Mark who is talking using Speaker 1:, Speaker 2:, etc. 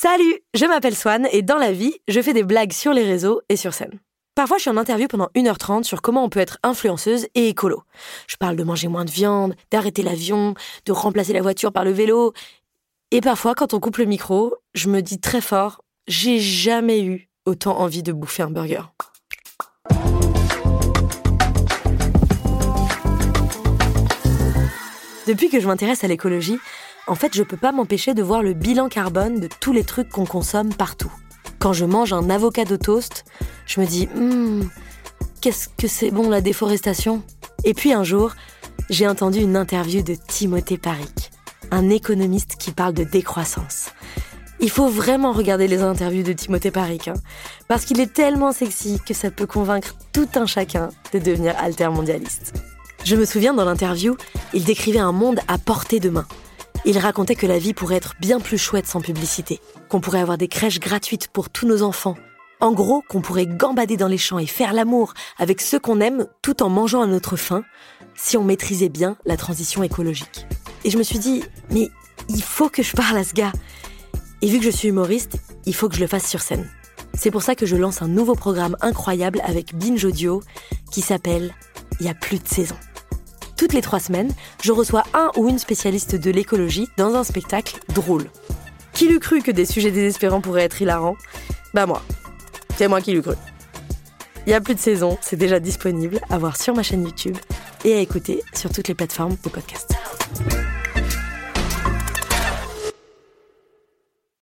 Speaker 1: Salut, je m'appelle Swan et dans la vie, je fais des blagues sur les réseaux et sur scène. Parfois, je suis en interview pendant 1h30 sur comment on peut être influenceuse et écolo. Je parle de manger moins de viande, d'arrêter l'avion, de remplacer la voiture par le vélo. Et parfois, quand on coupe le micro, je me dis très fort, j'ai jamais eu autant envie de bouffer un burger. Depuis que je m'intéresse à l'écologie, en fait, je peux pas m'empêcher de voir le bilan carbone de tous les trucs qu'on consomme partout. Quand je mange un avocado toast, je me dis, hum, qu'est-ce que c'est bon la déforestation Et puis un jour, j'ai entendu une interview de Timothée Paric, un économiste qui parle de décroissance. Il faut vraiment regarder les interviews de Timothée Paric, hein, parce qu'il est tellement sexy que ça peut convaincre tout un chacun de devenir altermondialiste. Je me souviens dans l'interview, il décrivait un monde à portée de main il racontait que la vie pourrait être bien plus chouette sans publicité, qu'on pourrait avoir des crèches gratuites pour tous nos enfants. En gros, qu'on pourrait gambader dans les champs et faire l'amour avec ceux qu'on aime tout en mangeant à notre faim, si on maîtrisait bien la transition écologique. Et je me suis dit, mais il faut que je parle à ce gars. Et vu que je suis humoriste, il faut que je le fasse sur scène. C'est pour ça que je lance un nouveau programme incroyable avec Binge Audio qui s'appelle Il y a plus de saison. Toutes les trois semaines, je reçois un ou une spécialiste de l'écologie dans un spectacle drôle. Qui l'eût cru que des sujets désespérants pourraient être hilarants? Bah moi. C'est moi qui l'eût cru. Il y a plus de saison, c'est déjà disponible à voir sur ma chaîne YouTube et à écouter sur toutes les plateformes de podcast.